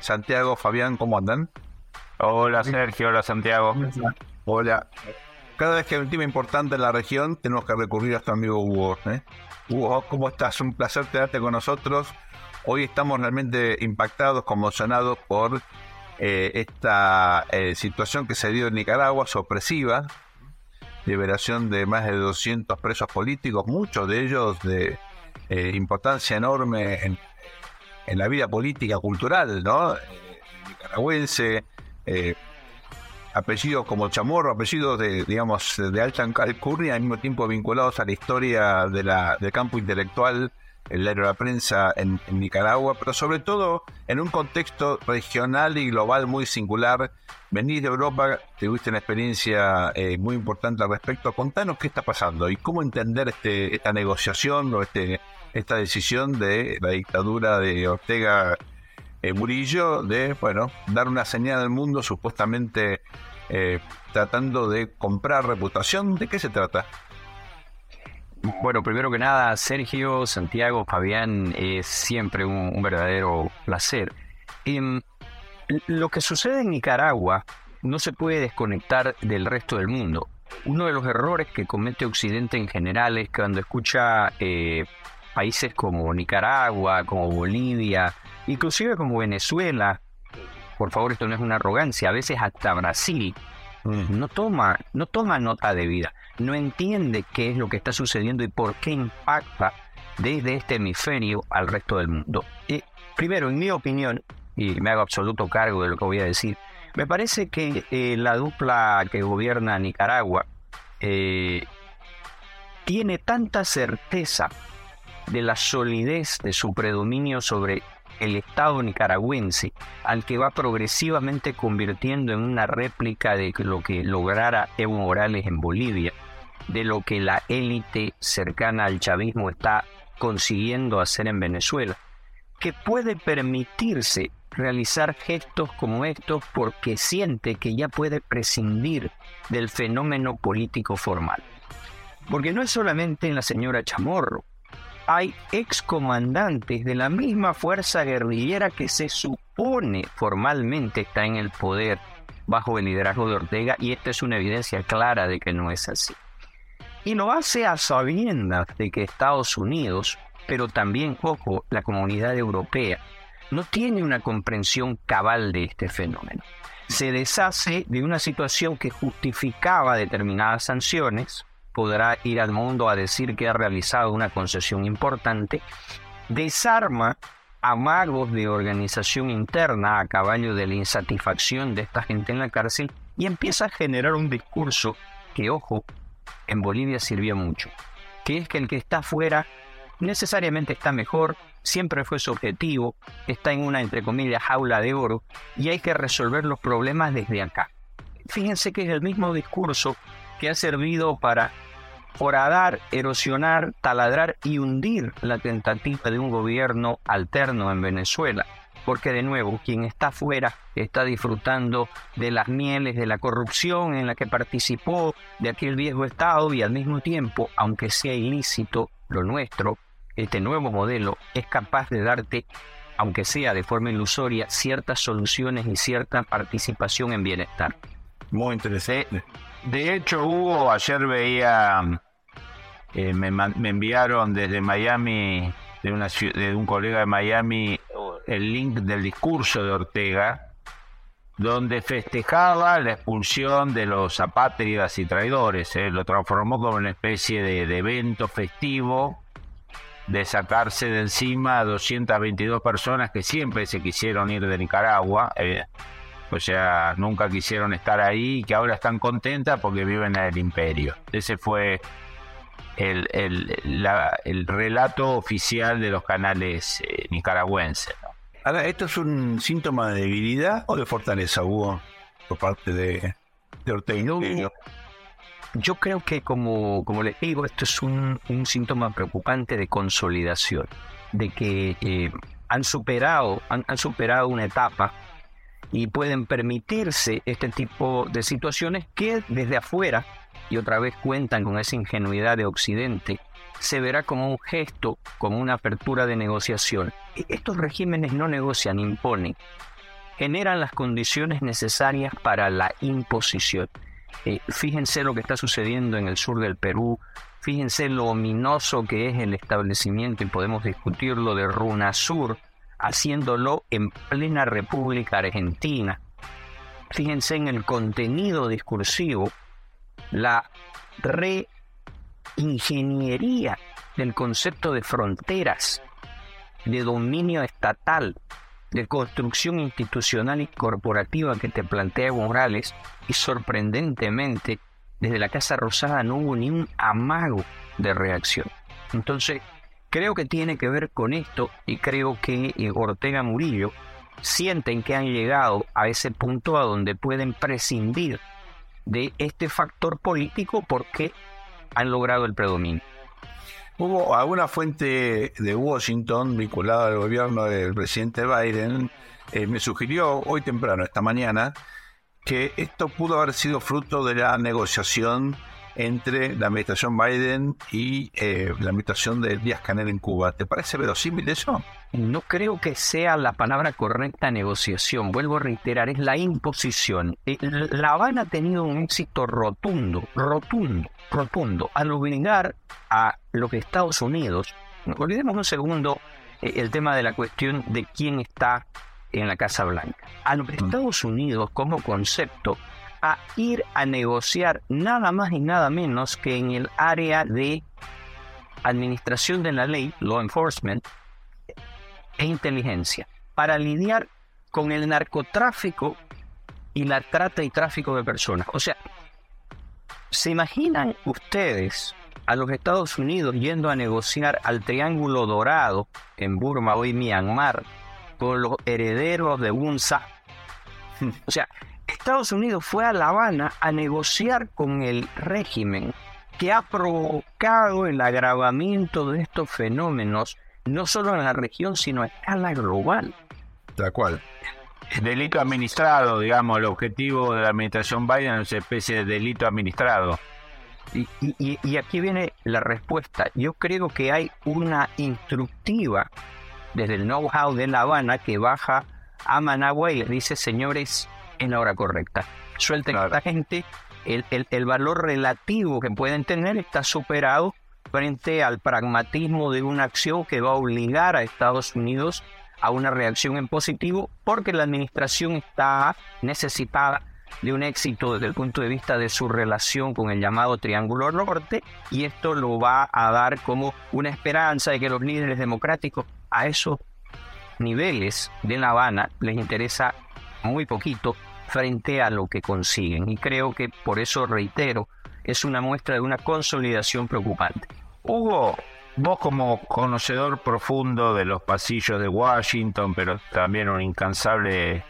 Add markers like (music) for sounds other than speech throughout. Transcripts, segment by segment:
Santiago, Fabián, ¿cómo andan? Hola Sergio, hola Santiago. Hola. Cada vez que hay un tema importante en la región, tenemos que recurrir a nuestro amigo Hugo. ¿eh? Hugo, ¿cómo estás? Un placer tenerte con nosotros. Hoy estamos realmente impactados, conmocionados por eh, esta eh, situación que se dio en Nicaragua, sorpresiva. Liberación de más de 200 presos políticos, muchos de ellos de importancia enorme en, en la vida política, cultural, ¿no? Eh, nicaragüense, eh, apellidos como Chamorro, apellidos de, digamos, de alta alcurnia, al mismo tiempo vinculados a la historia de la, del campo intelectual, la prensa en, Nicaragua, pero sobre todo en un contexto regional y global muy singular. Venís de Europa, tuviste una experiencia eh, muy importante al respecto. Contanos qué está pasando y cómo entender este, esta negociación o este esta decisión de la dictadura de Ortega eh, Murillo de, bueno, dar una señal al mundo supuestamente eh, tratando de comprar reputación. ¿De qué se trata? Bueno, primero que nada, Sergio, Santiago, Fabián, es siempre un, verdadero placer. Em, lo que sucede en Nicaragua no se puede desconectar del resto del mundo. Uno de los errores que comete Occidente en general es cuando escucha eh, países como Nicaragua, como Bolivia, inclusive como Venezuela, por favor esto no es una arrogancia, a veces hasta Brasil, no toma, no toma nota de vida, no entiende qué es lo que está sucediendo y por qué impacta desde este hemisferio al resto del mundo. primero, en mi opinión, y me hago absoluto cargo de lo que voy a decir, me parece que eh, la dupla que gobierna Nicaragua eh, tiene tanta certeza de la solidez de su predominio sobre el Estado nicaragüense, al que va progresivamente convirtiendo en una réplica de lo que lograra Evo Morales en Bolivia, de lo que la élite cercana al chavismo está consiguiendo hacer en Venezuela, que puede permitirse realizar gestos como estos porque siente que ya puede prescindir del fenómeno político formal. Porque no es solamente en la señora Chamorro, hay excomandantes de la misma fuerza guerrillera que se supone formalmente está en el poder bajo el liderazgo de Ortega y esta es una evidencia clara de que no es así. Y lo hace a sabiendas de que Estados Unidos, pero también, ojo, la comunidad europea, no tiene una comprensión cabal de este fenómeno. Se deshace de una situación que justificaba determinadas sanciones, podrá ir al mundo a decir que ha realizado una concesión importante, desarma amagos de organización interna a caballo de la insatisfacción de esta gente en la cárcel y empieza a generar un discurso que, ojo, en Bolivia sirvió mucho, que es que el que está afuera necesariamente está mejor, siempre fue su objetivo, está en una, entre comillas, jaula de oro y hay que resolver los problemas desde acá. Fíjense que es el mismo discurso que ha servido para horadar, erosionar, taladrar y hundir la tentativa de un gobierno alterno en Venezuela. Porque de nuevo, quien está afuera está disfrutando de las mieles de la corrupción en la que participó de aquel viejo Estado y al mismo tiempo, aunque sea ilícito lo nuestro, este nuevo modelo es capaz de darte, aunque sea de forma ilusoria, ciertas soluciones y cierta participación en bienestar. Muy interesante. De hecho, Hugo, ayer veía, eh, me, enviaron desde Miami, de, una, de un colega de Miami, el link del discurso de Ortega, donde festejaba la expulsión de los apátridas y traidores. Eh, lo transformó como una especie de, evento festivo de sacarse de encima a 222 personas que siempre se quisieron ir de Nicaragua. Eh, o sea, nunca quisieron estar ahí y que ahora están contentas porque viven en el imperio. Ese fue el, el, relato oficial de los canales eh, nicaragüenses. Ahora, ¿esto es un síntoma de debilidad o de fortaleza, Hugo, por parte de, de Ortega? Yo, creo que, como, como les digo, esto es un, un síntoma preocupante de consolidación, de que eh, han, superado, han, han superado una etapa y pueden permitirse este tipo de situaciones que desde afuera, y otra vez cuentan con esa ingenuidad de Occidente, se verá como un gesto, como una apertura de negociación. E, estos regímenes no negocian, imponen, generan las condiciones necesarias para la imposición. Eh, fíjense lo que está sucediendo en el sur del Perú, fíjense lo ominoso que es el establecimiento, y podemos discutirlo, de Runa Sur, haciéndolo en plena República Argentina. Fíjense en el contenido discursivo, la reingeniería del concepto de fronteras, de dominio estatal, de construcción institucional y corporativa que te plantea Morales y sorprendentemente desde la Casa Rosada no hubo ni un amago de reacción. Entonces, Creo que tiene que ver con esto y creo que eh, Ortega Murillo sienten que han llegado a ese punto a donde pueden prescindir de este factor político porque han logrado el predominio. Hubo alguna fuente de Washington vinculada al gobierno del presidente Biden, eh, me sugirió hoy temprano, esta mañana, que esto pudo haber sido fruto de la negociación entre la administración Biden y eh, la administración de Díaz Canel en Cuba. ¿Te parece verosímil eso? No creo que sea la palabra correcta negociación. Vuelvo a reiterar, es la imposición. Eh, la Habana ha tenido un éxito rotundo, rotundo, rotundo, al obligar a lo que Estados Unidos, olvidemos un segundo eh, el tema de la cuestión de quién está en la Casa Blanca. A lo que mm. Estados Unidos como concepto a ir a negociar nada más y nada menos que en el área de administración de la ley, law enforcement, e inteligencia, para lidiar con el narcotráfico y la trata y tráfico de personas. O sea, ¿se imaginan ustedes a los Estados Unidos yendo a negociar al Triángulo Dorado en Burma, hoy Myanmar, con los herederos de UNSA? (laughs) O sea, Estados Unidos fue a La Habana a negociar con el régimen que ha provocado el agravamiento de estos fenómenos, no solo en la región, sino a escala global. La cual. Delito administrado, digamos, el objetivo de la administración Biden es una especie de delito administrado. Y, y, aquí viene la respuesta. Yo creo que hay una instructiva desde el know-how de La Habana que baja a Managua y le dice, señores, en la hora correcta. Suelten a esta gente, el, el, valor relativo que pueden tener está superado frente al pragmatismo de una acción que va a obligar a Estados Unidos a una reacción en positivo porque la administración está necesitada de un éxito desde el punto de vista de su relación con el llamado Triángulo Norte y esto lo va a dar como una esperanza de que los líderes democráticos a esos niveles de La Habana les interesa muy poquito frente a lo que consiguen. Y creo que por eso reitero, es una muestra de una consolidación preocupante. Hugo, vos como conocedor profundo de los pasillos de Washington, pero también un incansable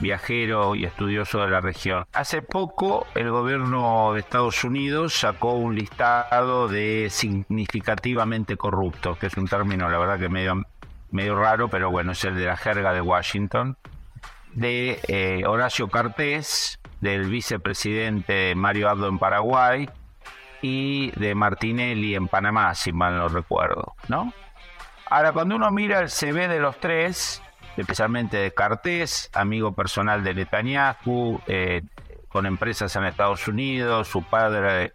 viajero y estudioso de la región. Hace poco el gobierno de Estados Unidos sacó un listado de significativamente corruptos, que es un término la verdad que medio, medio raro, pero bueno, es el de la jerga de Washington de eh, Horacio Cartés, del vicepresidente Mario Abdo en Paraguay y de Martinelli en Panamá, si mal no recuerdo, ¿no? Ahora, cuando uno mira el CV de los tres, especialmente de Cartés, amigo personal de Netanyahu, eh, con empresas en Estados Unidos, su padre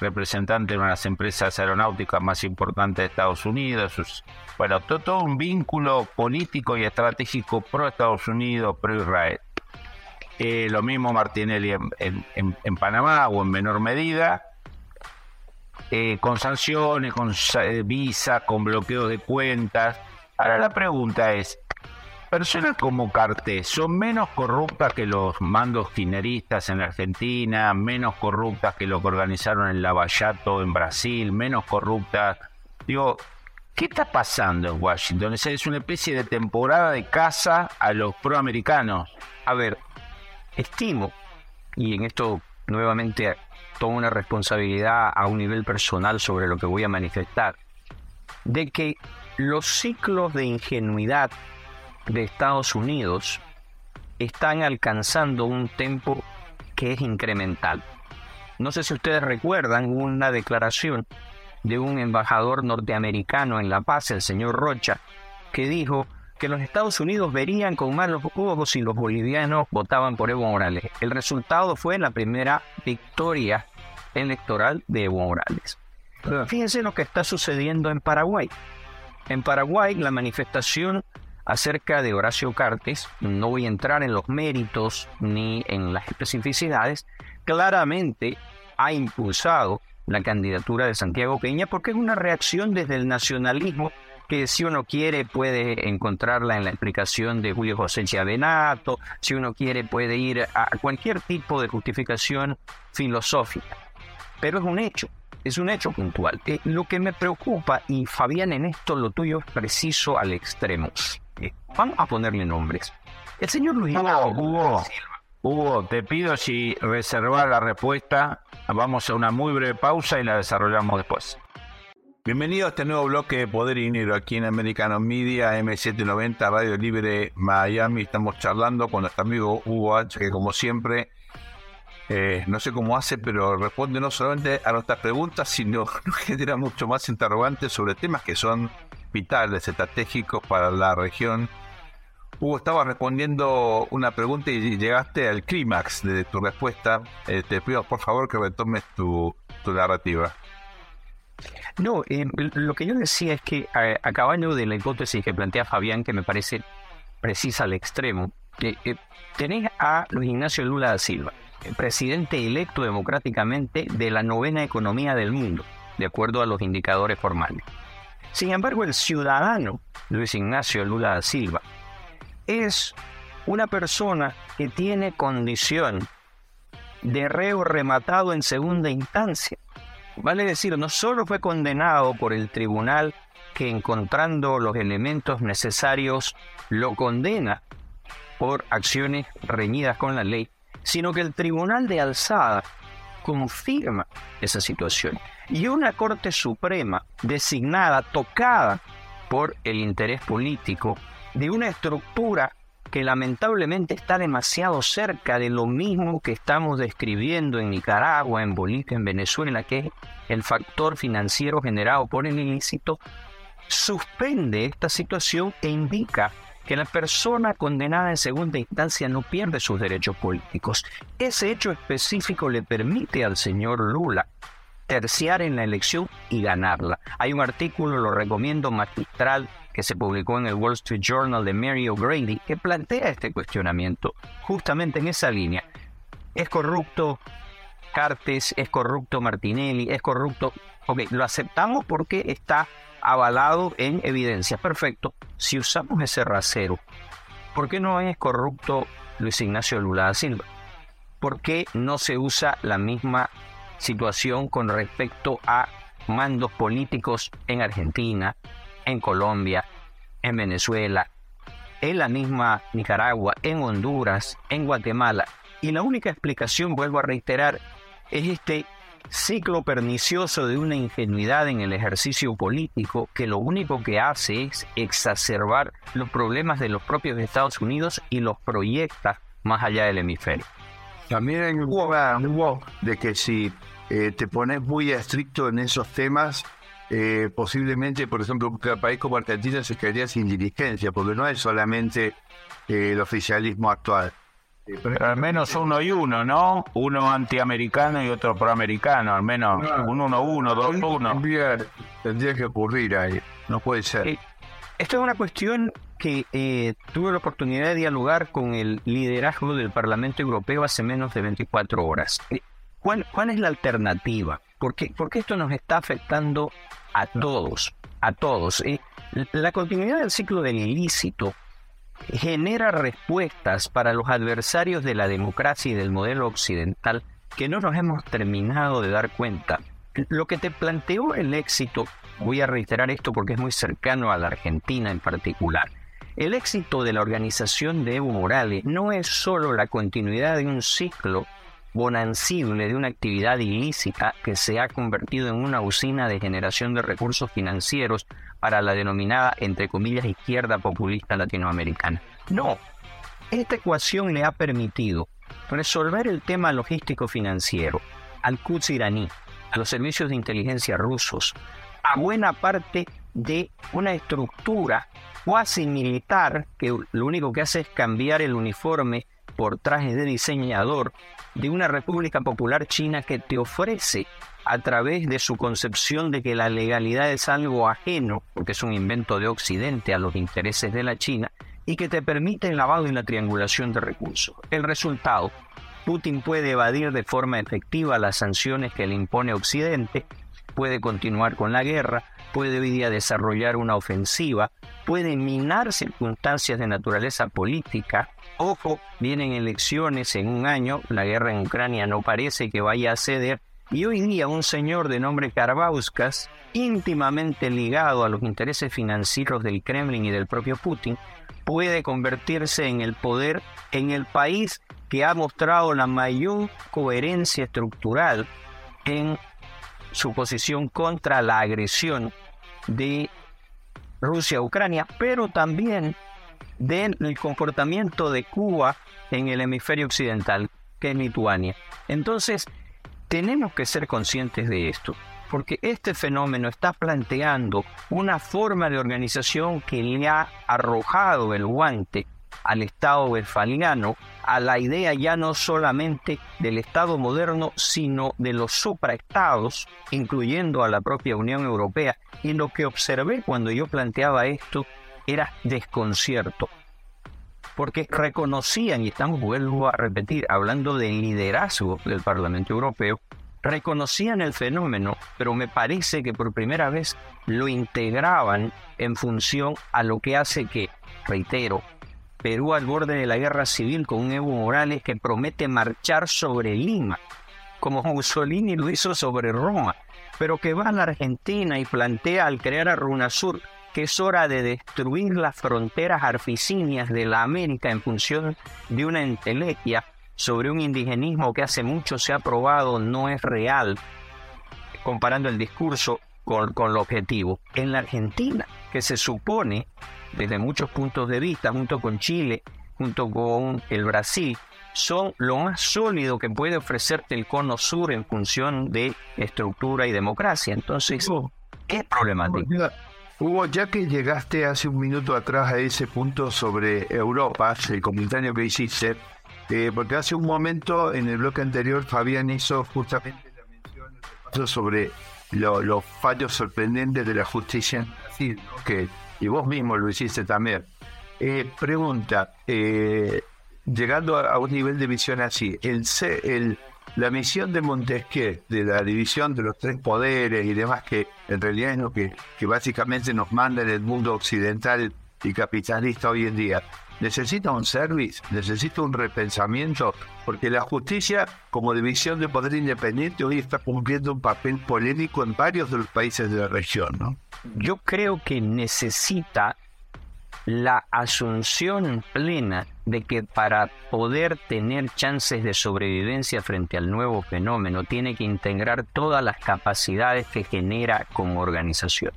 representante de una de las empresas aeronáuticas más importantes de Estados Unidos. bueno, todo, un vínculo político y estratégico pro Estados Unidos, pro Israel. Eh, lo mismo Martinelli en, Panamá o en menor medida, eh, con sanciones, con eh, visa, con bloqueos de cuentas. Ahora la pregunta es, personas como Cartes son menos corruptas que los mandos kirchneristas en Argentina, menos corruptas que lo que organizaron en Lavallato en Brasil, menos corruptas. Digo, ¿qué está pasando en Washington? Es una especie de temporada de caza a los proamericanos. A ver, estimo, y en esto nuevamente tomo una responsabilidad a un nivel personal sobre lo que voy a manifestar, de que los ciclos de ingenuidad de Estados Unidos están alcanzando un tempo que es incremental. No sé si ustedes recuerdan una declaración de un embajador norteamericano en La Paz, el señor Rocha, que dijo que los Estados Unidos verían con malos ojos si los bolivianos votaban por Evo Morales. El resultado fue la primera victoria electoral de Evo Morales. Fíjense lo que está sucediendo en Paraguay. En Paraguay la manifestación acerca de Horacio Cartes, no voy a entrar en los méritos ni en las especificidades, claramente ha impulsado la candidatura de Santiago Peña porque es una reacción desde el nacionalismo que si uno quiere puede encontrarla en la explicación de Julio José Chiavenato, si uno quiere puede ir a cualquier tipo de justificación filosófica, pero es un hecho, es un hecho puntual. Eh, lo que me preocupa, y Fabián en esto lo tuyo es preciso al extremo, vamos a ponerle nombres. El señor Luis Hugo, Hugo, te pido si reservar la respuesta. Vamos a una muy breve pausa y la desarrollamos después. Bienvenido a este nuevo bloque de Poder y Dinero aquí en Americano Media M790 Radio Libre Miami. Estamos charlando con nuestro amigo Hugo H, que como siempre, eh, no sé cómo hace, pero responde no solamente a nuestras preguntas, sino (laughs) nos genera mucho más interrogantes sobre temas que son vitales, estratégicos para la región. Hugo, estaba respondiendo una pregunta y llegaste al clímax de tu respuesta. Eh, te pido por favor que retomes tu narrativa. No, eh, lo que yo decía es que a, caballo de la hipótesis que plantea Fabián, que me parece precisa al extremo, eh, tenés a Luis Ignacio Lula da Silva, presidente electo democráticamente de la novena economía del mundo, de acuerdo a los indicadores formales. Sin embargo, el ciudadano Luis Ignacio Lula da Silva es una persona que tiene condición de reo rematado en segunda instancia. Vale decir, no solo fue condenado por el tribunal que encontrando los elementos necesarios lo condena por acciones reñidas con la ley, sino que el tribunal de alzada confirma esa situación. Y una Corte Suprema designada, tocada por el interés político de una estructura que lamentablemente está demasiado cerca de lo mismo que estamos describiendo en Nicaragua, en Bolivia, en Venezuela, que es el factor financiero generado por el ilícito, suspende esta situación e indica que la persona condenada en segunda instancia no pierde sus derechos políticos. Ese hecho específico le permite al señor Lula terciar en la elección y ganarla. Hay un artículo, lo recomiendo, magistral, que se publicó en el Wall Street Journal de Mary O'Grady, que plantea este cuestionamiento justamente en esa línea. ¿Es corrupto Cartes? ¿Es corrupto Martinelli? ¿Es corrupto? Ok, lo aceptamos porque está avalado en evidencia. Perfecto. Si usamos ese rasero, ¿por qué no es corrupto Luis Ignacio Lula da Silva? ¿Por qué no se usa la misma situación con respecto a mandos políticos en Argentina, en Colombia, en Venezuela, en la misma Nicaragua, en Honduras, en Guatemala. Y la única explicación, vuelvo a reiterar, es este ciclo pernicioso de una ingenuidad en el ejercicio político que lo único que hace es exacerbar los problemas de los propios Estados Unidos y los proyecta más allá del hemisferio. También un de que si eh, te pones muy estricto en esos temas, eh, posiblemente, por ejemplo, un país como Argentina se quedaría sin dirigencia, porque no es solamente eh, el oficialismo actual. Pero al menos uno y uno, ¿no? Uno antiamericano y otro proamericano, al menos un uno uno, dos uno. Tendría que ocurrir ahí, no puede ser. esto es una cuestión que tuve la oportunidad de dialogar con el liderazgo del Parlamento Europeo hace menos de 24 horas. ¿Cuál, cuál es la alternativa? Porque, porque esto nos está afectando a todos, a todos. la continuidad del ciclo del ilícito genera respuestas para los adversarios de la democracia y del modelo occidental que no nos hemos terminado de dar cuenta. Lo que te planteó el éxito, voy a reiterar esto porque es muy cercano a la Argentina en particular, el éxito de la organización de Evo Morales no es solo la continuidad de un ciclo bonancible de una actividad ilícita que se ha convertido en una usina de generación de recursos financieros para la denominada, entre comillas, izquierda populista latinoamericana. No, esta ecuación le ha permitido resolver el tema logístico financiero al Quds iraní, a los servicios de inteligencia rusos, a buena parte de una estructura cuasi militar que lo único que hace es cambiar el uniforme por traje de diseñador de una República Popular China que te ofrece a través de su concepción de que la legalidad es algo ajeno, porque es un invento de Occidente a los intereses de la China, y que te permite el lavado y la triangulación de recursos. El resultado, Putin puede evadir de forma efectiva las sanciones que le impone Occidente, puede continuar con la guerra, puede hoy día desarrollar una ofensiva, puede minar circunstancias de naturaleza política. Ojo, vienen elecciones en un año, la guerra en Ucrania no parece que vaya a ceder, y hoy día un señor de nombre Karbauskas, íntimamente ligado a los intereses financieros del Kremlin y del propio Putin, puede convertirse en el poder en el país que ha mostrado la mayor coherencia estructural en su posición contra la agresión de Rusia Ucrania, pero también del comportamiento de Cuba en el hemisferio occidental, que es Lituania. Entonces, tenemos que ser conscientes de esto, porque este fenómeno está planteando una forma de organización que le ha arrojado el guante al Estado westfaliano, a la idea ya no solamente del Estado moderno, sino de los supraestados, incluyendo a la propia Unión Europea. Y lo que observé cuando yo planteaba esto era desconcierto, porque reconocían, y estamos vuelvo a repetir, hablando del liderazgo del Parlamento Europeo, reconocían el fenómeno, pero me parece que por primera vez lo integraban en función a lo que hace que, reitero, Perú al borde de la guerra civil con un Evo Morales que promete marchar sobre Lima, como Mussolini lo hizo sobre Roma, pero que va a la Argentina y plantea al crear a Runasur que es hora de destruir las fronteras arficinias de la América en función de una entelequia sobre un indigenismo que hace mucho se ha probado no es real, comparando el discurso con, con, el objetivo. En la Argentina, que se supone desde muchos puntos de vista, junto con Chile, junto con el Brasil, son lo más sólido que puede ofrecerte el cono sur en función de estructura y democracia. Entonces, ¿qué problemático? Hugo, ya que llegaste hace un minuto atrás a ese punto sobre Europa, el comentario que hiciste, eh, porque hace un momento en el bloque anterior Fabián hizo justamente la mención sobre los fallos sorprendentes de la justicia en Brasil, que y vos mismo lo hiciste también. Eh, pregunta, eh, llegando a, un nivel de visión así, el, el, la misión de Montesquieu, de la división de los tres poderes y demás, que en realidad es lo que, que básicamente nos manda en el mundo occidental y capitalista hoy en día, necesita un service, necesita un repensamiento, porque la justicia como división de poder independiente hoy está cumpliendo un papel polémico en varios de los países de la región, ¿no? yo creo que necesita la asunción plena de que para poder tener chances de sobrevivencia frente al nuevo fenómeno tiene que integrar todas las capacidades que genera como organización.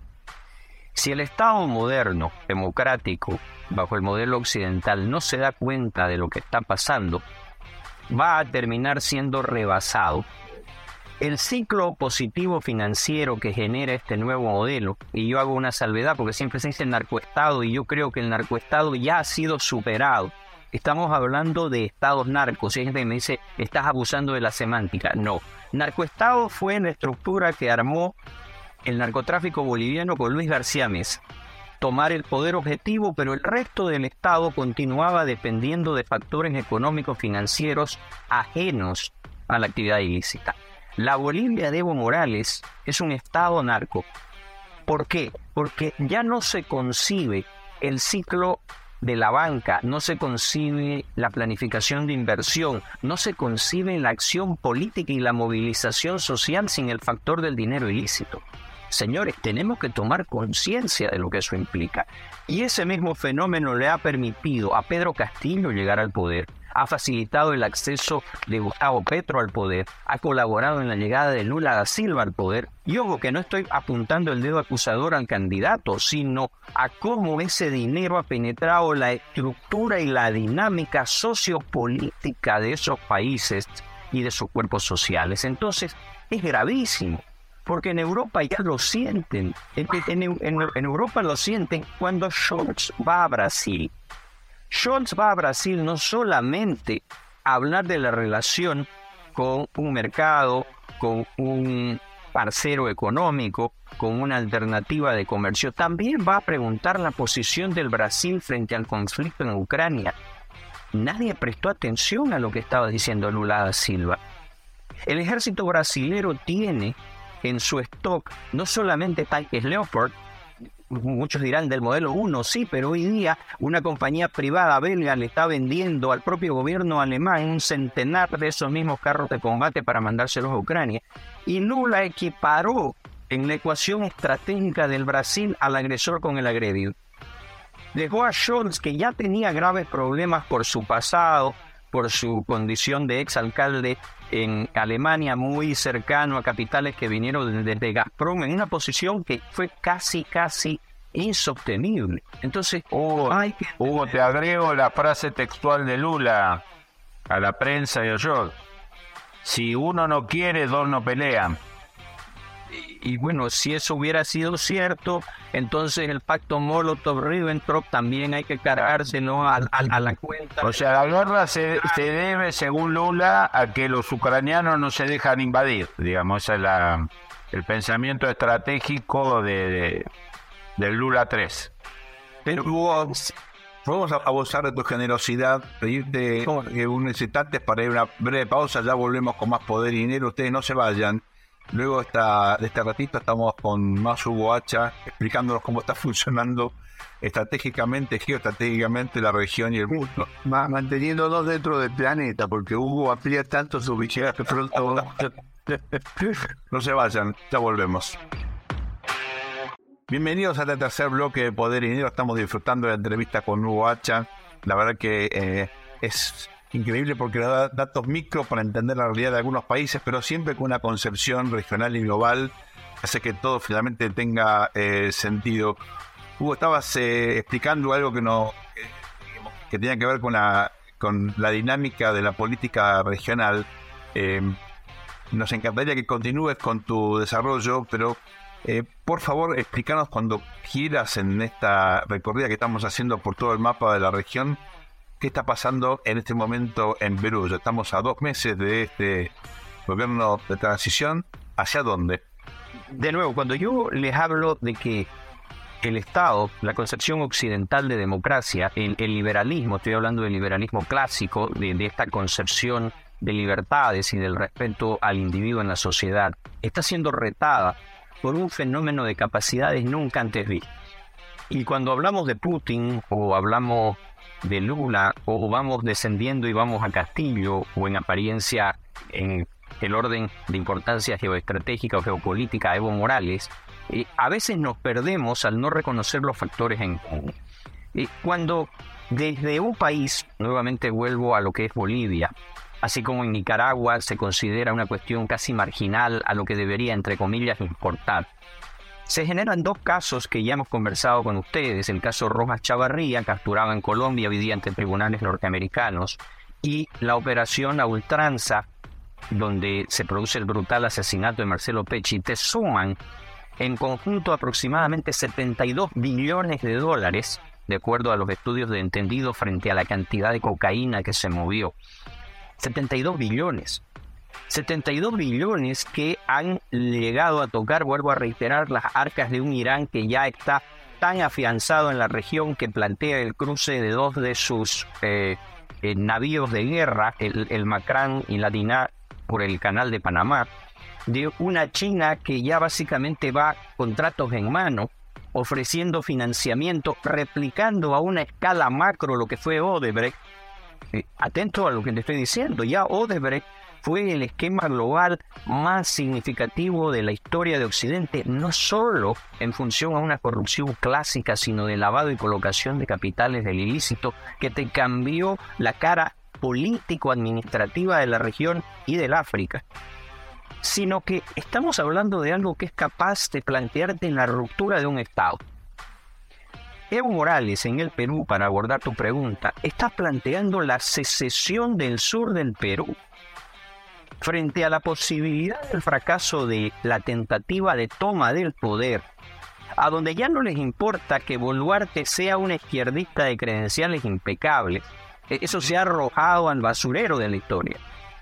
Si el Estado moderno, democrático, bajo el modelo occidental, no se da cuenta de lo que está pasando, va a terminar siendo rebasado el ciclo positivo financiero que genera este nuevo modelo, y yo hago una salvedad porque siempre se dice el narcoestado y yo creo que el narcoestado ya ha sido superado. Estamos hablando de estados narcos. Y gente me dice, estás abusando de la semántica. No. Narcoestado fue la estructura que armó el narcotráfico boliviano con Luis García Mesa. Tomar el poder objetivo, pero el resto del Estado continuaba dependiendo de factores económicos financieros ajenos a la actividad ilícita. La Bolivia de Evo Morales es un Estado narco. ¿Por qué? Porque ya no se concibe el ciclo de la banca, no se concibe la planificación de inversión, no se concibe la acción política y la movilización social sin el factor del dinero ilícito. Señores, tenemos que tomar conciencia de lo que eso implica. Y ese mismo fenómeno le ha permitido a Pedro Castillo llegar al poder, ha facilitado el acceso de Gustavo Petro al poder, ha colaborado en la llegada de Lula da Silva al poder. Y ojo que no estoy apuntando el dedo acusador al candidato, sino a cómo ese dinero ha penetrado la estructura y la dinámica sociopolítica de esos países y de sus cuerpos sociales. Entonces, es gravísimo porque en Europa ya lo sienten. En, Europa lo sienten cuando Scholz va a Brasil. Scholz va a Brasil no solamente a hablar de la relación con un mercado, con un parcero económico, con una alternativa de comercio, también va a preguntar la posición del Brasil frente al conflicto en Ucrania. Nadie prestó atención a lo que estaba diciendo Lula da Silva. El ejército brasilero tiene en su stock no solamente tanques Leopard, muchos dirán del modelo 1, sí, pero hoy día una compañía privada belga le está vendiendo al propio gobierno alemán un centenar de esos mismos carros de combate para mandárselos a Ucrania. Y Lula equiparó en la ecuación estratégica del Brasil al agresor con el agredido. Dejó a Scholz, que ya tenía graves problemas por su pasado, por su condición de exalcalde en Alemania, muy cercano a capitales que vinieron desde Gazprom, en una posición que fue casi, casi insostenible. Entonces, Hugo, Hugo te agrego la frase textual de Lula a la prensa y a yo. Si uno no quiere, dos no pelean. Y, bueno, si eso hubiera sido cierto, entonces el pacto Molotov-Ribbentrop también hay que cargárselo a, a, la cuenta. O sea, la guerra se, debe, según Lula, a que los ucranianos no se dejan invadir. Digamos, ese es la, el pensamiento estratégico de, de, Lula 3. Pero Vamos a abusar de tu generosidad, pedirte un instante para ir a una breve pausa, ya volvemos con más poder y dinero, ustedes no se vayan. Luego esta, de este ratito estamos con más Hugo Hacha explicándonos cómo está (laughs) funcionando estratégicamente, geoestratégicamente la región y el mundo. Manteniéndonos dentro del planeta, porque Hugo amplía tanto su visión que pronto... (laughs) no se vayan, ya volvemos. Bienvenidos a este tercer bloque de Poder y Dinero. Estamos disfrutando de la entrevista con Hugo Hacha. La verdad que eh, es increíble porque da datos micro para entender la realidad de algunos países, pero siempre con una concepción regional y global hace que todo finalmente tenga eh, sentido. Hugo, estabas eh, explicando algo que no que, tenía que ver con la con la dinámica de la política regional. Eh, nos encantaría que continúes con tu desarrollo, pero por favor explícanos cuando quieras en esta recorrida que estamos haciendo por todo el mapa de la región, qué está pasando en este momento en Perú. Estamos a dos meses de este gobierno de transición. ¿Hacia dónde? De nuevo, cuando yo les hablo de que el Estado, la concepción occidental de democracia, el, liberalismo, estoy hablando del liberalismo clásico, de, de esta concepción de libertades y del respeto al individuo en la sociedad, está siendo retada por un fenómeno de capacidades nunca antes vistas. Y cuando hablamos de Putin o hablamos de Lula o vamos descendiendo y vamos a Castillo o en apariencia en el orden de importancia geoestratégica o geopolítica Evo Morales, eh, a veces nos perdemos al no reconocer los factores en común. Cuando desde un país, nuevamente vuelvo a lo que es Bolivia, así como en Nicaragua se considera una cuestión casi marginal a lo que debería, entre comillas, importar, se generan dos casos que ya hemos conversado con ustedes, el caso Rojas Chavarría, capturado en Colombia, hoy ante tribunales norteamericanos, y la operación a ultranza, donde se produce el brutal asesinato de Marcelo Pecci, te suman en conjunto aproximadamente 72 billones de dólares, de acuerdo a los estudios de entendido frente a la cantidad de cocaína que se movió. 72 billones. 72 billones que han llegado a tocar, vuelvo a reiterar, las arcas de un Irán que ya está tan afianzado en la región que plantea el cruce de dos de sus eh, eh, navíos de guerra, el, el Macrán y la Dinar, por el canal de Panamá, de una China que ya básicamente va contratos en mano ofreciendo financiamiento, replicando a una escala macro lo que fue Odebrecht. Eh, atento a lo que te estoy diciendo, ya Odebrecht fue el esquema global más significativo de la historia de Occidente, no solo en función a una corrupción clásica, sino de lavado y colocación de capitales del ilícito, que te cambió la cara político-administrativa de la región y del África sino que estamos hablando de algo que es capaz de plantearte la ruptura de un Estado. Evo Morales en el Perú, para abordar tu pregunta, está planteando la secesión del sur del Perú frente a la posibilidad del fracaso de la tentativa de toma del poder, a donde ya no les importa que Boluarte sea un izquierdista de credenciales impecables, e-, eso se ha arrojado al basurero de la historia.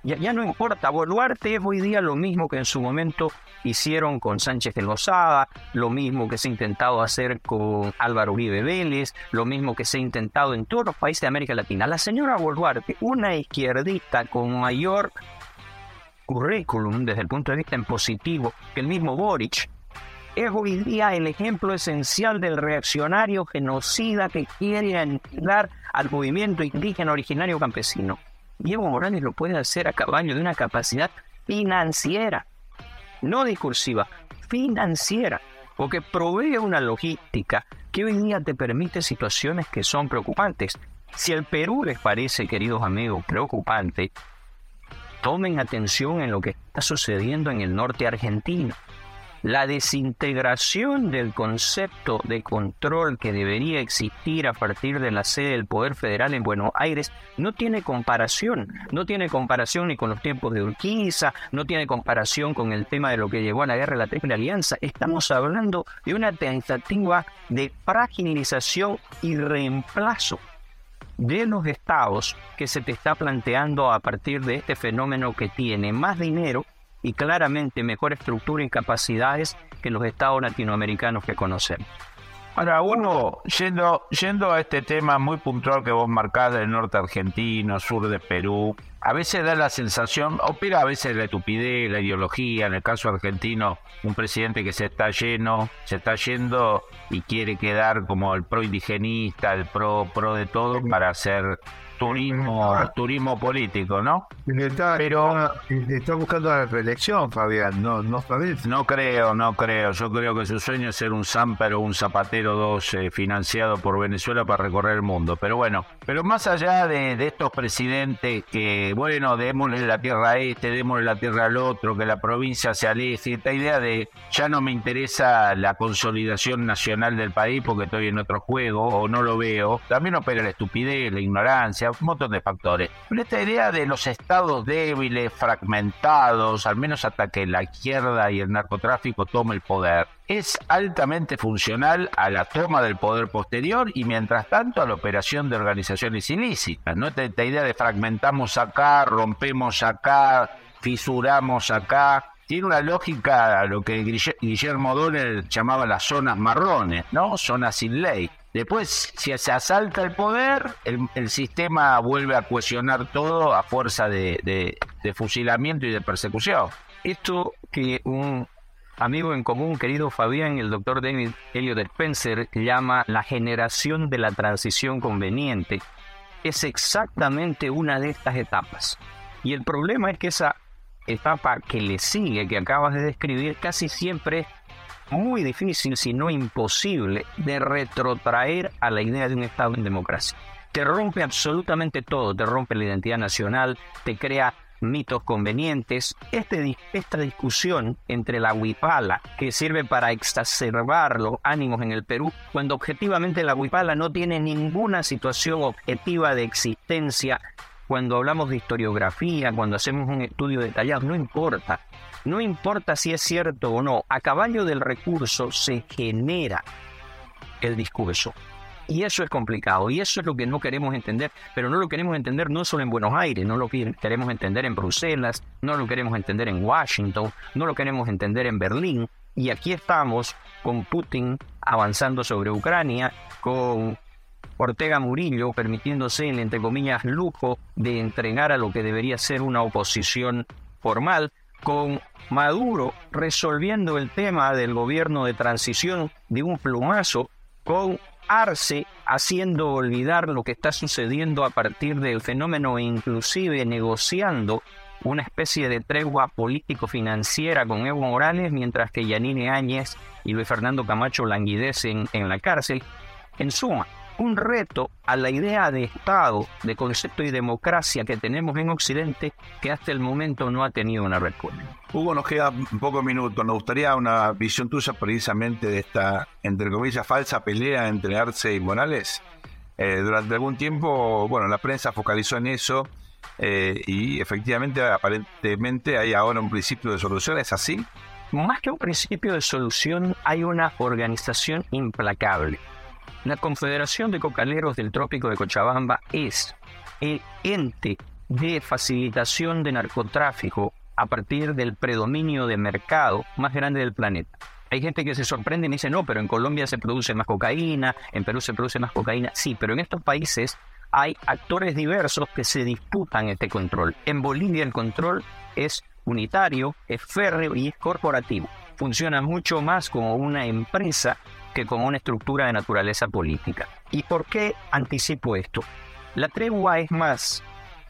Ya, no importa, Boluarte es hoy día lo mismo que en su momento hicieron con Sánchez de Lozada, lo mismo que se ha intentado hacer con Álvaro Uribe Vélez, lo mismo que se ha intentado en todos los países de América Latina. La señora Boluarte, una izquierdista con mayor currículum desde el punto de vista en positivo que el mismo Boric, es hoy día el ejemplo esencial del reaccionario genocida que quiere aniquilar al movimiento indígena originario campesino. Diego Morales lo puede hacer a caballo de una capacidad financiera, no discursiva, financiera, porque provee una logística que hoy día te permite situaciones que son preocupantes. Si el Perú les parece, queridos amigos, preocupante, tomen atención en lo que está sucediendo en el norte argentino la desintegración del concepto de control que debería existir a partir de la sede del Poder Federal en Buenos Aires no tiene comparación. No tiene comparación ni con los tiempos de Urquiza, no tiene comparación con el tema de lo que llevó a la guerra de la Triple Alianza. Estamos hablando de una tentativa de fragilización y reemplazo de los estados que se te está planteando a partir de este fenómeno que tiene más dinero y claramente mejor estructura y capacidades que los estados latinoamericanos que conocemos. Ahora, uno, yendo, yendo a este tema muy puntual que vos marcás del norte argentino, sur de Perú, a veces da la sensación, opera a veces la estupidez, la ideología, en el caso argentino, un presidente que se está lleno, se está yendo y quiere quedar como el pro indigenista, el pro, pro de todo para hacer turismo, turismo político, ¿no? Está, Pero está, buscando la reelección, Fabián, no, no No creo, no creo. Yo creo que su sueño es ser un Samper o un Zapatero 2 eh, financiado por Venezuela para recorrer el mundo. Pero bueno, pero más allá de, de, estos presidentes que, bueno, démosle la tierra a este, démosle la tierra al otro, que la provincia se aleje, esta idea de ya no me interesa la consolidación nacional del país porque estoy en otro juego o no lo veo, también opera la estupidez, la ignorancia un montón de factores. Pero esta idea de los estados débiles, fragmentados, al menos hasta que la izquierda y el narcotráfico tomen el poder, es altamente funcional a la toma del poder posterior y mientras tanto a la operación de organizaciones ilícitas. ¿no? Esta, idea de fragmentamos acá, rompemos acá, fisuramos acá, tiene una lógica a lo que Guillermo Donner llamaba las zonas marrones, ¿no? Zonas sin ley. Después, si se asalta el poder, el, sistema vuelve a cuestionar todo a fuerza de, fusilamiento y de persecución. Esto que un amigo en común, querido Fabián, el doctor David Elliot Spencer, llama la generación de la transición conveniente, es exactamente una de estas etapas. Y el problema es que esa etapa que le sigue, que acabas de describir, casi siempre muy difícil, si no imposible, de retrotraer a la idea de un Estado en democracia. Te rompe absolutamente todo, te rompe la identidad nacional, te crea mitos convenientes. Este, esta discusión entre la huipala, que sirve para exacerbar los ánimos en el Perú, cuando objetivamente la huipala no tiene ninguna situación objetiva de existencia, cuando hablamos de historiografía, cuando hacemos un estudio detallado, no importa. No importa si es cierto o no, a caballo del recurso se genera el discurso. Y eso es complicado, y eso es lo que no queremos entender, pero no lo queremos entender no solo en Buenos Aires, no lo queremos entender en Bruselas, no lo queremos entender en Washington, no lo queremos entender en Berlín, y aquí estamos con Putin avanzando sobre Ucrania, con Ortega Murillo permitiéndose el, entre comillas, lujo de entregar a lo que debería ser una oposición formal, con Maduro resolviendo el tema del gobierno de transición de un plumazo, con Arce haciendo olvidar lo que está sucediendo a partir del fenómeno inclusive negociando una especie de tregua político-financiera con Evo Morales, mientras que Yanine Áñez y Luis Fernando Camacho languidecen en la cárcel. En suma, un reto a la idea de Estado, de concepto y democracia que tenemos en Occidente que hasta el momento no ha tenido una respuesta. Hugo, nos queda un poco minutos. Nos gustaría una visión tuya precisamente de esta, entre comillas, falsa pelea entre Arce y Morales. Eh, durante algún tiempo, bueno, la prensa focalizó en eso eh, y efectivamente, aparentemente, hay ahora un principio de solución. ¿Es así? Más que un principio de solución, hay una organización implacable la Confederación de Cocaleros del Trópico de Cochabamba es el ente de facilitación de narcotráfico a partir del predominio de mercado más grande del planeta. Hay gente que se sorprende y dice, no, pero en Colombia se produce más cocaína, en Perú se produce más cocaína. Sí, pero en estos países hay actores diversos que se disputan este control. En Bolivia el control es unitario, es férreo y es corporativo. Funciona mucho más como una empresa que con una estructura de naturaleza política. ¿Y por qué anticipo esto? La tregua es más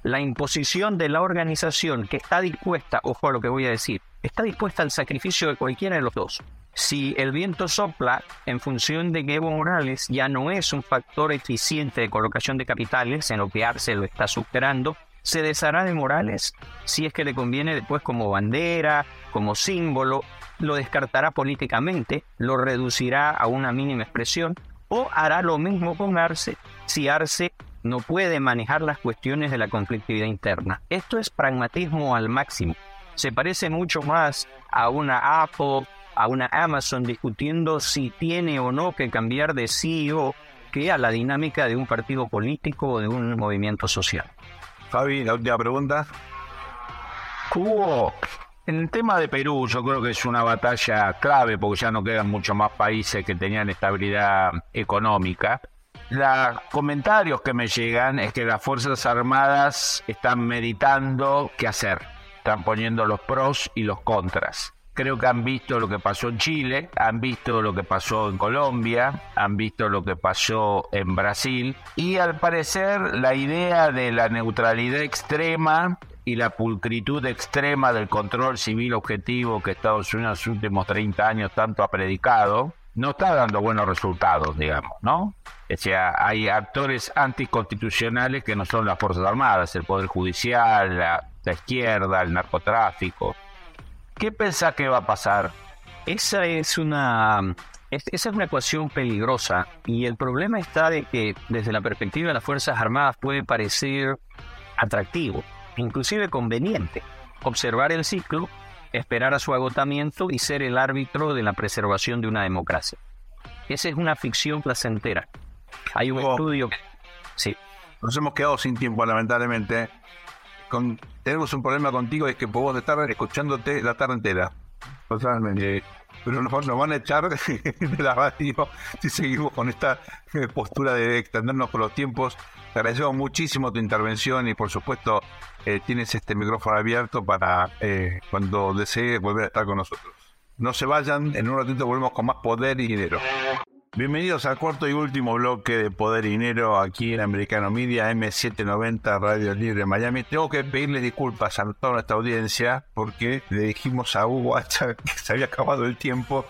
la imposición de la organización que está dispuesta, ojo a lo que voy a decir, está dispuesta al sacrificio de cualquiera de los dos. Si el viento sopla en función de que Evo Morales ya no es un factor eficiente de colocación de capitales, en lo que Arce lo está superando, se deshará de Morales si es que le conviene después como bandera, como símbolo, lo descartará políticamente, lo reducirá a una mínima expresión o hará lo mismo con Arce si Arce no puede manejar las cuestiones de la conflictividad interna. Esto es pragmatismo al máximo. Se parece mucho más a una Apple, a una Amazon discutiendo si tiene o no que cambiar de CEO que a la dinámica de un partido político o de un movimiento social. Fabi, la última pregunta. Hugo, en el tema de Perú, yo creo que es una batalla clave porque ya no quedan muchos más países que tenían estabilidad económica. Los comentarios que me llegan es que las Fuerzas Armadas están meditando qué hacer. Están poniendo los pros y los contras. Creo que han visto lo que pasó en Chile, han visto lo que pasó en Colombia, han visto lo que pasó en Brasil y al parecer la idea de la neutralidad extrema y la pulcritud extrema del control civil objetivo que Estados Unidos en los últimos 30 años tanto ha predicado, no está dando buenos resultados, digamos, ¿no? O sea, hay actores anticonstitucionales que no son las Fuerzas Armadas, el Poder Judicial, la, izquierda, el narcotráfico. ¿Qué pensás que va a pasar? Esa es una esa es una ecuación peligrosa y el problema está de que desde la perspectiva de las Fuerzas Armadas puede parecer atractivo, inclusive conveniente, observar el ciclo, esperar a su agotamiento y ser el árbitro de la preservación de una democracia. Esa es una ficción placentera. Hay un estudio... Sí. Nos hemos quedado sin tiempo, lamentablemente tenemos un problema contigo, es que podemos estar escuchándote la tarde entera. Totalmente. pero nos, van a echar (laughs) de la radio si seguimos con esta eh, postura de extendernos por los tiempos. Te agradecemos muchísimo tu intervención y por supuesto eh, tienes este micrófono abierto para eh, cuando desees volver a estar con nosotros. No se vayan, en un ratito volvemos con más poder y dinero. Bienvenidos al cuarto y último bloque de Poder y Dinero aquí en Americano Media M790 Radio Libre Miami. Tengo que pedirles disculpas a toda nuestra audiencia porque le dijimos a Hugo Hacha que se había acabado el tiempo.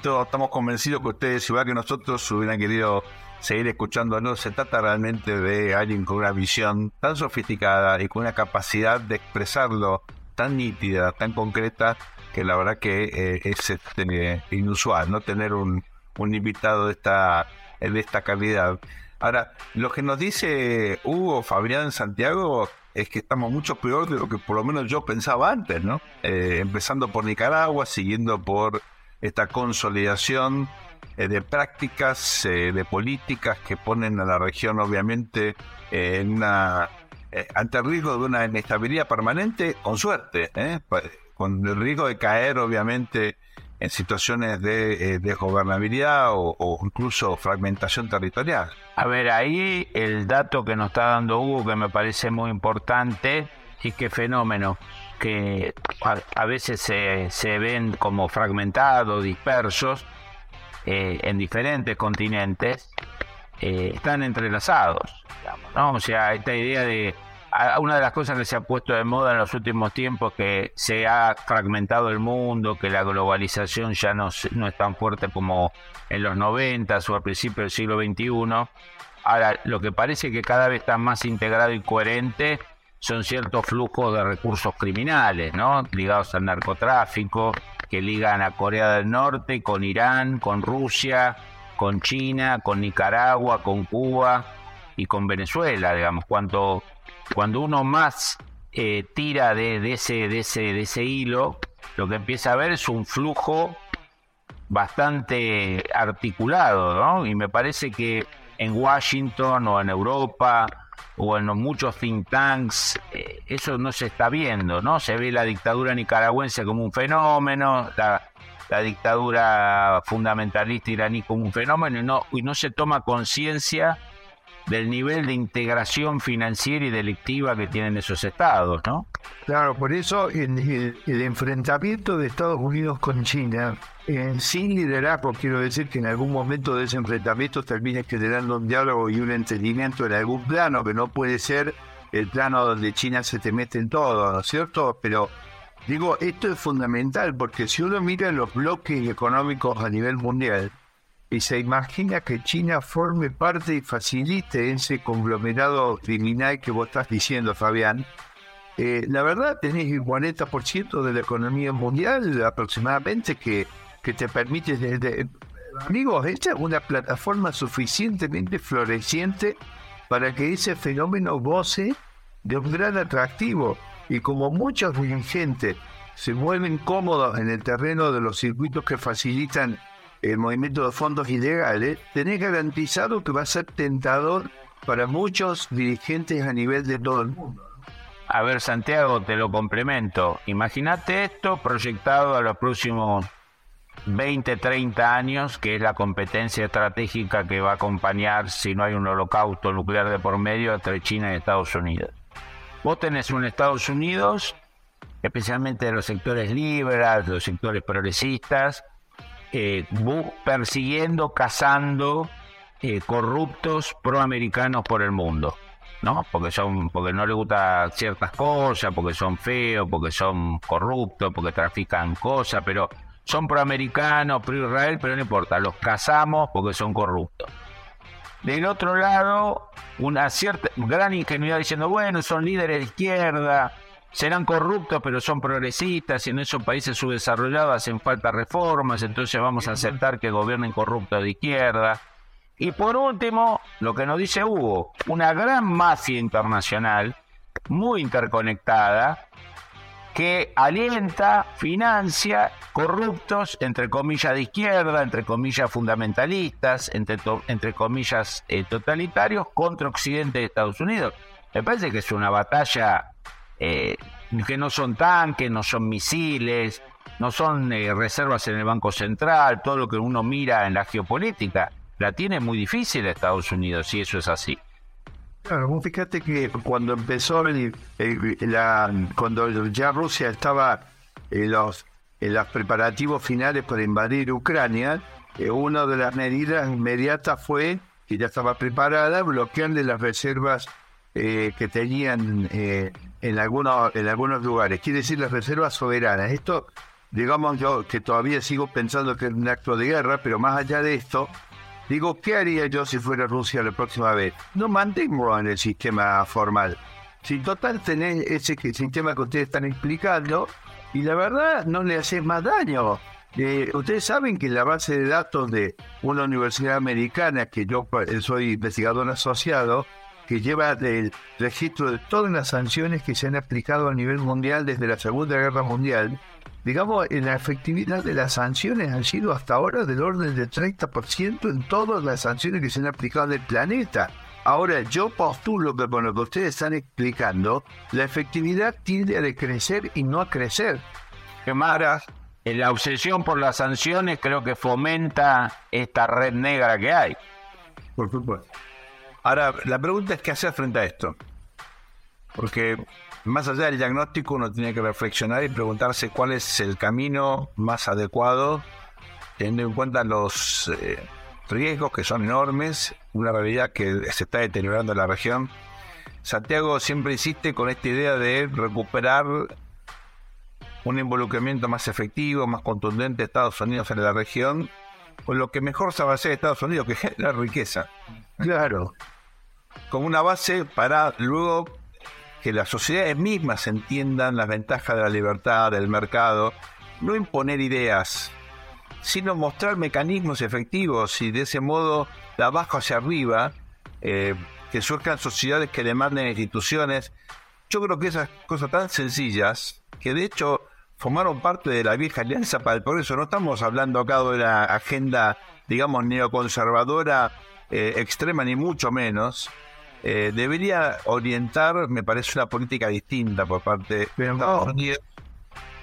Todos estamos convencidos que ustedes, igual que nosotros, hubieran querido seguir escuchándonos. Se trata realmente de alguien con una visión tan sofisticada y con una capacidad de expresarlo tan nítida, tan concreta, que la verdad que eh, es este, inusual, ¿no? Tener un un invitado de esta, de esta calidad. Ahora, lo que nos dice Hugo Fabián Santiago es que estamos mucho peor de lo que por lo menos yo pensaba antes, ¿no? Eh, empezando por Nicaragua, siguiendo por esta consolidación eh, de prácticas, eh, de políticas que ponen a la región obviamente en una ante el riesgo de una inestabilidad permanente, con suerte, con el riesgo de caer obviamente en situaciones de eh, desgobernabilidad o, incluso fragmentación territorial. A ver, ahí el dato que nos está dando Hugo que me parece muy importante y qué fenómeno. que a, veces se, se, ven como fragmentados, dispersos eh, en diferentes continentes, eh, están entrelazados. ¿no? O sea, esta idea de una de las cosas que se ha puesto de moda en los últimos tiempos que se ha fragmentado el mundo, que la globalización ya no, no es tan fuerte como en los 90 o al principio del siglo XXI. Ahora, lo que parece que cada vez está más integrado y coherente son ciertos flujos de recursos criminales, ¿no? Ligados al narcotráfico, que ligan a Corea del Norte con Irán, con Rusia, con China, con Nicaragua, con Cuba y con Venezuela, digamos. Cuando, cuando uno más eh, tira de, ese, de, ese, de ese hilo, lo que empieza a ver es un flujo bastante articulado, ¿no? Y me parece que en Washington o en Europa o en muchos think tanks, eh, eso no se está viendo, ¿no? Se ve la dictadura nicaragüense como un fenómeno, la, la dictadura fundamentalista iraní como un fenómeno y no, y no se toma conciencia del nivel de integración financiera y delictiva que tienen esos estados, ¿no? Claro, por eso el, enfrentamiento de Estados Unidos con China, en sin liderazgo, quiero decir que en algún momento de ese enfrentamiento termine generando un diálogo y un entendimiento en algún plano, que no puede ser el plano donde China se te mete en todo, ¿no es cierto? Pero digo, esto es fundamental porque si uno mira los bloques económicos a nivel mundial, y se imagina que China forme parte y facilite ese conglomerado criminal que vos estás diciendo, Fabián. Eh, la verdad, tenés el 40% de la economía mundial aproximadamente que, que te permite... De, amigos, esta es una plataforma suficientemente floreciente para que ese fenómeno goce de un gran atractivo. Y como muchos dirigentes se mueven cómodos en el terreno de los circuitos que facilitan el movimiento de fondos ilegales, tenés garantizado que va a ser tentador para muchos dirigentes a nivel de todo el mundo. A ver, Santiago, te lo complemento. Imagínate esto proyectado a los próximos 20, 30 años, que es la competencia estratégica que va a acompañar, si no hay un holocausto nuclear de por medio, entre China y Estados Unidos. Vos tenés un Estados Unidos, especialmente de los sectores liberales, los sectores progresistas, eh, persiguiendo, cazando eh, corruptos proamericanos por el mundo, ¿no? Porque son, porque no les gustan ciertas cosas, porque son feos, porque son corruptos, porque trafican cosas, pero son proamericanos, pro Israel, pero no importa, los cazamos porque son corruptos. Del otro lado, una cierta gran ingenuidad diciendo, bueno, son líderes de izquierda, serán corruptos, pero son progresistas y en esos países subdesarrollados hacen falta reformas, entonces vamos a aceptar que gobiernen corruptos de izquierda. Y por último, lo que nos dice Hugo, una gran mafia internacional, muy interconectada, que alienta, financia corruptos, entre comillas de izquierda, entre comillas fundamentalistas, entre, entre comillas eh, totalitarios, contra Occidente de Estados Unidos. Me parece que es una batalla eh, que no son tanques, no son misiles, no son eh, reservas en el Banco Central, todo lo que uno mira en la geopolítica, la tiene muy difícil Estados Unidos, si eso es así. Claro, fíjate que cuando empezó cuando ya Rusia estaba en los, en los preparativos finales para invadir Ucrania, eh, una de las medidas inmediatas fue, que ya estaba preparada, bloquearle las reservas eh, que tenían eh, en, algunos, en algunos lugares, quiere decir las reservas soberanas. Esto, digamos yo, que todavía sigo pensando que es un acto de guerra, pero más allá de esto, digo, ¿qué haría yo si fuera Rusia la próxima vez? No mantengo en el sistema formal. Si total tenés ese sistema que ustedes están explicando, y la verdad no le haces más daño. Eh, ustedes saben que la base de datos de una universidad americana, que yo soy investigador asociado, que lleva el registro de todas las sanciones que se han aplicado a nivel mundial desde la Segunda Guerra Mundial, digamos, en la efectividad de las sanciones han sido hasta ahora del orden del 30% en todas las sanciones que se han aplicado en el planeta. Ahora, yo postulo que con lo que ustedes están explicando, la efectividad tiende a decrecer y no a crecer. Gemara, la obsesión por las sanciones creo que fomenta esta red negra que hay. Por supuesto. Ahora, la pregunta es qué hacer frente a esto. Porque más allá del diagnóstico, uno tiene que reflexionar y preguntarse cuál es el camino más adecuado, teniendo en cuenta los eh, riesgos que son enormes, una realidad que se está deteriorando en la región. Santiago siempre insiste con esta idea de recuperar un involucramiento más efectivo, más contundente de Estados Unidos en la región, con lo que mejor sabe hacer Estados Unidos, que genera riqueza. Claro. Como una base para luego que las sociedades mismas entiendan las ventajas de la libertad, del mercado, no imponer ideas, sino mostrar mecanismos efectivos y de ese modo de abajo hacia arriba, eh, que surjan sociedades que demanden instituciones. Yo creo que esas cosas tan sencillas, que de hecho formaron parte de la vieja Alianza para el Progreso, no estamos hablando acá de una agenda, digamos, neoconservadora eh, extrema, ni mucho menos, eh, debería orientar, me parece, una política distinta por parte de Estados Unidos.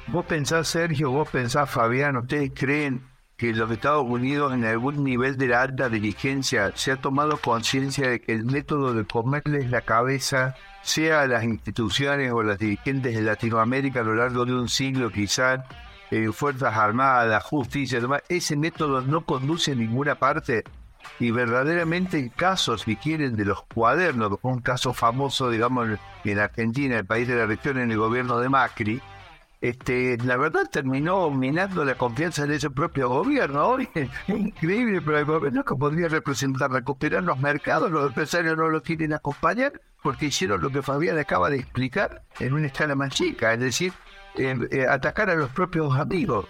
Vos pensás, Sergio, vos pensás, Fabián, ¿ustedes creen que los Estados Unidos en algún nivel de la alta dirigencia se ha tomado conciencia de que el método de comerles la cabeza, sea a las instituciones o las dirigentes de Latinoamérica a lo largo de un siglo quizás, en Fuerzas Armadas, justicia, ese método no conduce a ninguna parte y verdaderamente el caso, si quieren, de los cuadernos, un caso famoso, digamos, en Argentina, el país de la región, en el gobierno de Macri, este, la verdad terminó minando la confianza en ese propio gobierno. Hoy es increíble, pero el gobierno que podría representar recuperar los mercados, los empresarios no lo quieren acompañar porque hicieron lo que Fabián acaba de explicar en una escala más chica, es decir, eh, eh, atacar a los propios amigos.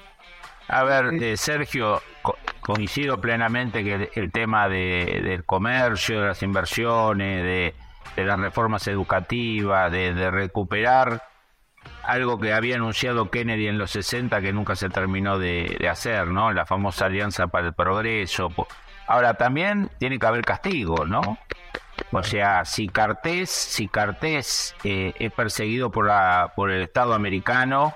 A ver, eh, Sergio, coincido plenamente que el, tema de, del comercio, de las inversiones, de, las reformas educativas, de, recuperar algo que había anunciado Kennedy en los 60 que nunca se terminó de, hacer, ¿no? La famosa Alianza para el Progreso. Ahora también tiene que haber castigo, ¿no? O sea, si Cartés, si Cartés eh, es perseguido por la por el Estado americano,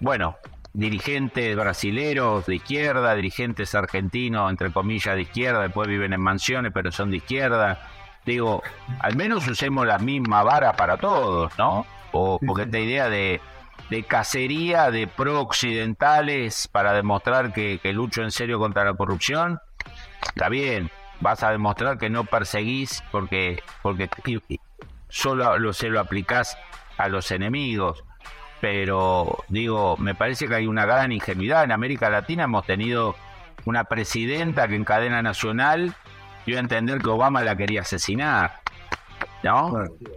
bueno, dirigentes brasileros de izquierda, dirigentes argentinos, entre comillas, de izquierda, después viven en mansiones, pero son de izquierda. Digo, al menos usemos la misma vara para todos, ¿no? O, porque esta idea de, de cacería de pro-occidentales para demostrar que, que lucho en serio contra la corrupción, está bien, vas a demostrar que no perseguís porque, porque solo lo, se lo aplicás a los enemigos pero digo, me parece que hay una gran ingenuidad. En América Latina hemos tenido una presidenta que en cadena nacional dio a entender que Obama la quería asesinar. ¿No?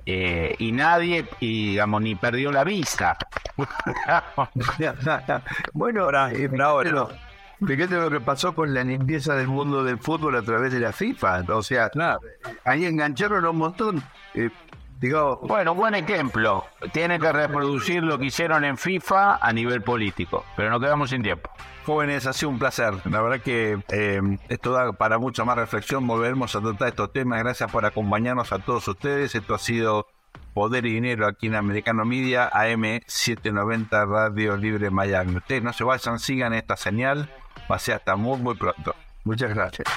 Eh, y nadie, y, digamos, ni perdió la vista. (laughs) bueno, ahora, eh, ahora fíjate lo que pasó con la limpieza del mundo del fútbol a través de la FIFA. O sea, ahí engancharon un montón. Eh, bueno, buen ejemplo. Tiene que reproducir lo que hicieron en FIFA a nivel político, pero no quedamos sin tiempo. Jóvenes, ha sido un placer. La verdad que eh, esto da para mucha más reflexión. Volveremos a tratar estos temas. Gracias por acompañarnos a todos ustedes. Esto ha sido Poder y Dinero aquí en Americano Media, AM 790 Radio Libre Miami. Ustedes no se vayan, sigan esta señal. Ser hasta muy, muy pronto. Muchas gracias.